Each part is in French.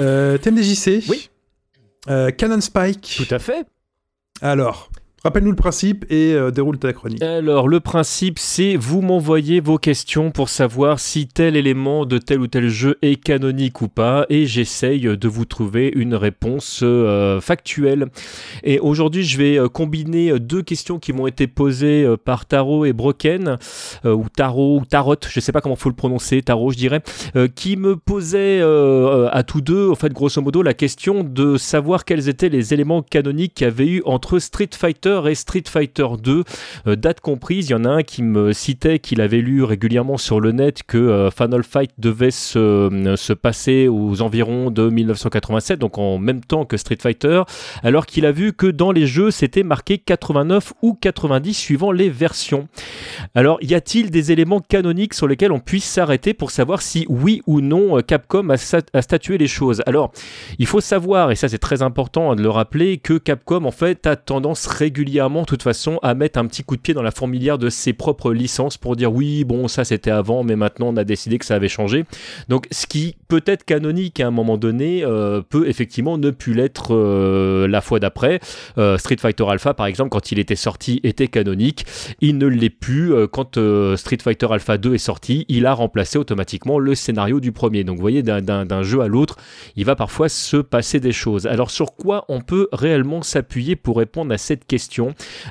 Euh, TMDJC. Oui. Euh, Canon Spike. Tout à fait. Alors, Rappelle-nous le principe et euh, déroule ta chronique. Alors, le principe, c'est vous m'envoyez vos questions pour savoir si tel élément de tel ou tel jeu est canonique ou pas, et j'essaye de vous trouver une réponse euh, factuelle. Et aujourd'hui, je vais euh, combiner deux questions qui m'ont été posées par Taro et Broken, ou Taro, ou Tarot, je sais pas comment faut le prononcer, Taro, je dirais, qui me posaient à tous deux, en fait, grosso modo, la question de savoir quels étaient les éléments canoniques qu'il y avait eu entre Street Fighter et Street Fighter 2, euh, date comprise. Il y en a un qui me citait qu'il avait lu régulièrement sur le net que euh, Final Fight devait se, euh, se, passer aux environs de 1987, donc en même temps que Street Fighter, alors qu'il a vu que dans les jeux c'était marqué 89 ou 90 suivant les versions. Alors y a-t-il des éléments canoniques sur lesquels on puisse s'arrêter pour savoir si oui ou non Capcom a, a statué les choses? Alors il faut savoir, et ça c'est très important de le rappeler, que Capcom en fait a tendance régulièrement de toute façon, à mettre un petit coup de pied dans la fourmilière de ses propres licences pour dire oui, bon, ça c'était avant, mais maintenant on a décidé que ça avait changé. Donc, ce qui peut être canonique à un moment donné euh, peut effectivement ne plus l'être euh, la fois d'après. Euh, Street Fighter Alpha, par exemple, quand il était sorti, était canonique. Il ne l'est plus quand Street Fighter Alpha 2 est sorti. Il a remplacé automatiquement le scénario du premier. Donc, vous voyez, d'un jeu à l'autre, il va parfois se passer des choses. Alors, sur quoi on peut réellement s'appuyer pour répondre à cette question?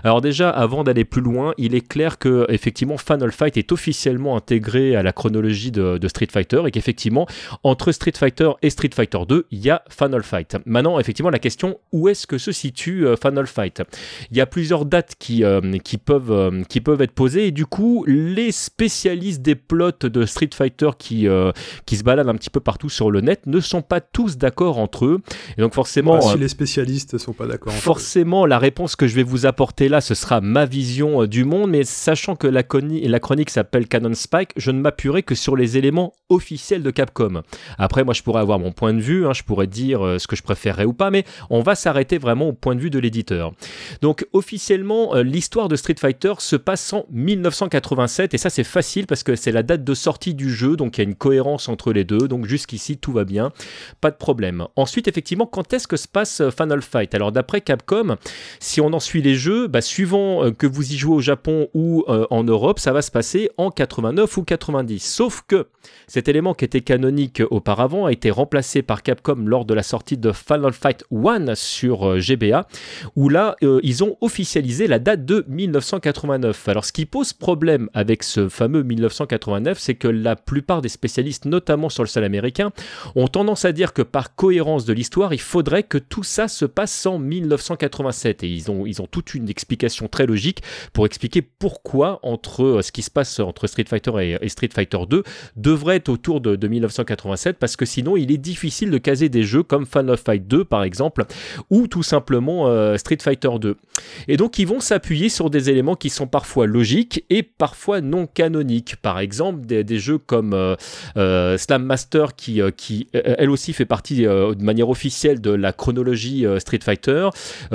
Alors déjà, avant d'aller plus loin, il est clair que effectivement Final Fight est officiellement intégré à la chronologie de, Street Fighter et qu'effectivement entre Street Fighter et Street Fighter 2, il y a Final Fight. Maintenant, effectivement, la question où est-ce que se situe euh, Final Fight? Il y a plusieurs dates qui, euh, qui, peuvent, euh, qui peuvent être posées et du coup, les spécialistes des plots de Street Fighter qui, qui se baladent un petit peu partout sur le net ne sont pas tous d'accord entre eux. Et donc forcément, bah, si les spécialistes sont pas d'accord, forcément, la réponse que je vais vous apporter là, ce sera ma vision euh, du monde, mais sachant que la, la chronique s'appelle Canon Spike, je ne m'appuierai que sur les éléments officiels de Capcom. Après, moi, je pourrais avoir mon point de vue, hein, je pourrais dire euh, ce que je préférerais ou pas, mais on va s'arrêter vraiment au point de vue de l'éditeur. Donc, officiellement, euh, l'histoire de Street Fighter se passe en 1987, et ça, c'est facile parce que c'est la date de sortie du jeu, donc il y a une cohérence entre les deux, donc jusqu'ici, tout va bien, pas de problème. Ensuite, effectivement, quand est-ce que se passe Final Fight? Alors, d'après Capcom, si on en suit les jeux, bah, suivant euh, que vous y jouez au Japon ou euh, en Europe, ça va se passer en 89 ou 90. Sauf que cet élément qui était canonique auparavant a été remplacé par Capcom lors de la sortie de Final Fight 1 sur euh, GBA, où là, ils ont officialisé la date de 1989. Alors, ce qui pose problème avec ce fameux 1989, c'est que la plupart des spécialistes, notamment sur le sol américain, ont tendance à dire que par cohérence de l'histoire, il faudrait que tout ça se passe en 1987. Et ils ont, ils ont toute une explication très logique pour expliquer pourquoi entre euh, ce qui se passe entre Street Fighter et, Street Fighter 2 devrait être autour de, 1987 parce que sinon il est difficile de caser des jeux comme Final Fight 2 par exemple ou tout simplement euh, Street Fighter 2. Et donc ils vont s'appuyer sur des éléments qui sont parfois logiques et parfois non canoniques. Par exemple des, jeux comme euh, Slam Master qui, qui elle aussi fait partie de manière officielle de la chronologie Street Fighter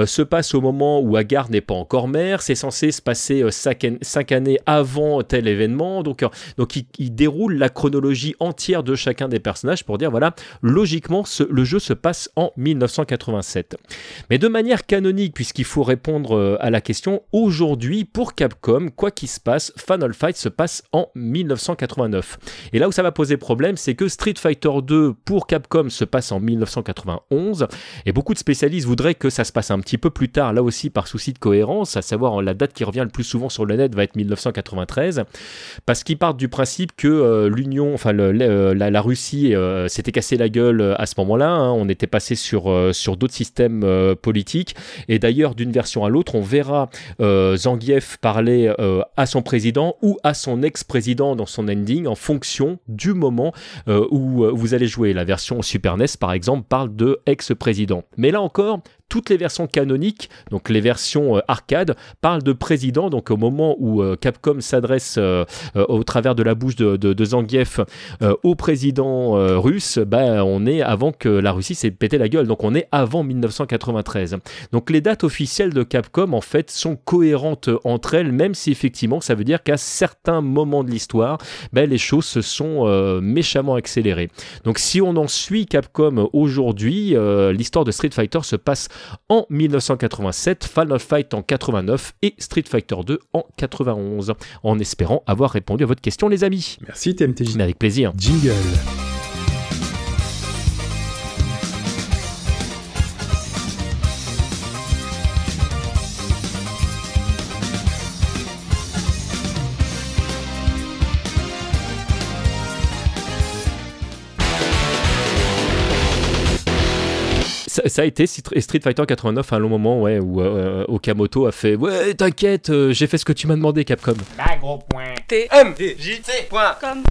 se passe au moment où Agar n'est pas encore maire, c'est censé se passer euh, cinq, années avant tel événement, donc, euh, donc il, déroule la chronologie entière de chacun des personnages pour dire voilà, logiquement le jeu se passe en 1987. Mais de manière canonique, puisqu'il faut répondre euh, à la question, aujourd'hui pour Capcom, quoi qu'il se passe, Final Fight se passe en 1989. Et là où ça va poser problème, c'est que Street Fighter 2 pour Capcom se passe en 1991, et beaucoup de spécialistes voudraient que ça se passe un petit peu plus tard, là aussi par souci de cohérence, à savoir la date qui revient le plus souvent sur le net va être 1993, parce qu'ils partent du principe que euh, l'Union, enfin euh, la, Russie euh, s'était cassé la gueule à ce moment-là, hein. on était passé sur, sur d'autres systèmes politiques, et d'ailleurs d'une version à l'autre, on verra Zangief parler à son président ou à son ex-président dans son ending en fonction du moment où vous allez jouer. La version Super NES par exemple parle de ex-président. Mais là encore, toutes les versions canoniques, donc les versions arcade, parlent de président. Donc au moment où Capcom s'adresse au travers de la bouche de, Zangief au président russe, bah, on est avant que la Russie s'est pété la gueule. Donc on est avant 1993. Donc les dates officielles de Capcom en fait sont cohérentes entre elles, même si effectivement ça veut dire qu'à certains moments de l'histoire, ben, les choses se sont euh, méchamment accélérées. Donc si on en suit Capcom aujourd'hui, euh, l'histoire de Street Fighter se passe en 1987, Final Fight en 89 et Street Fighter 2 en 91. En espérant avoir répondu à votre question les amis. Merci TMTJ. Avec plaisir. Jingle. Ça, a été Street Fighter 89 à un long moment ouais, où euh, Okamoto a fait Ouais, t'inquiète, euh, j'ai fait ce que tu m'as demandé, Capcom. Bah, gros point. T. M. J. C. Point. Comme.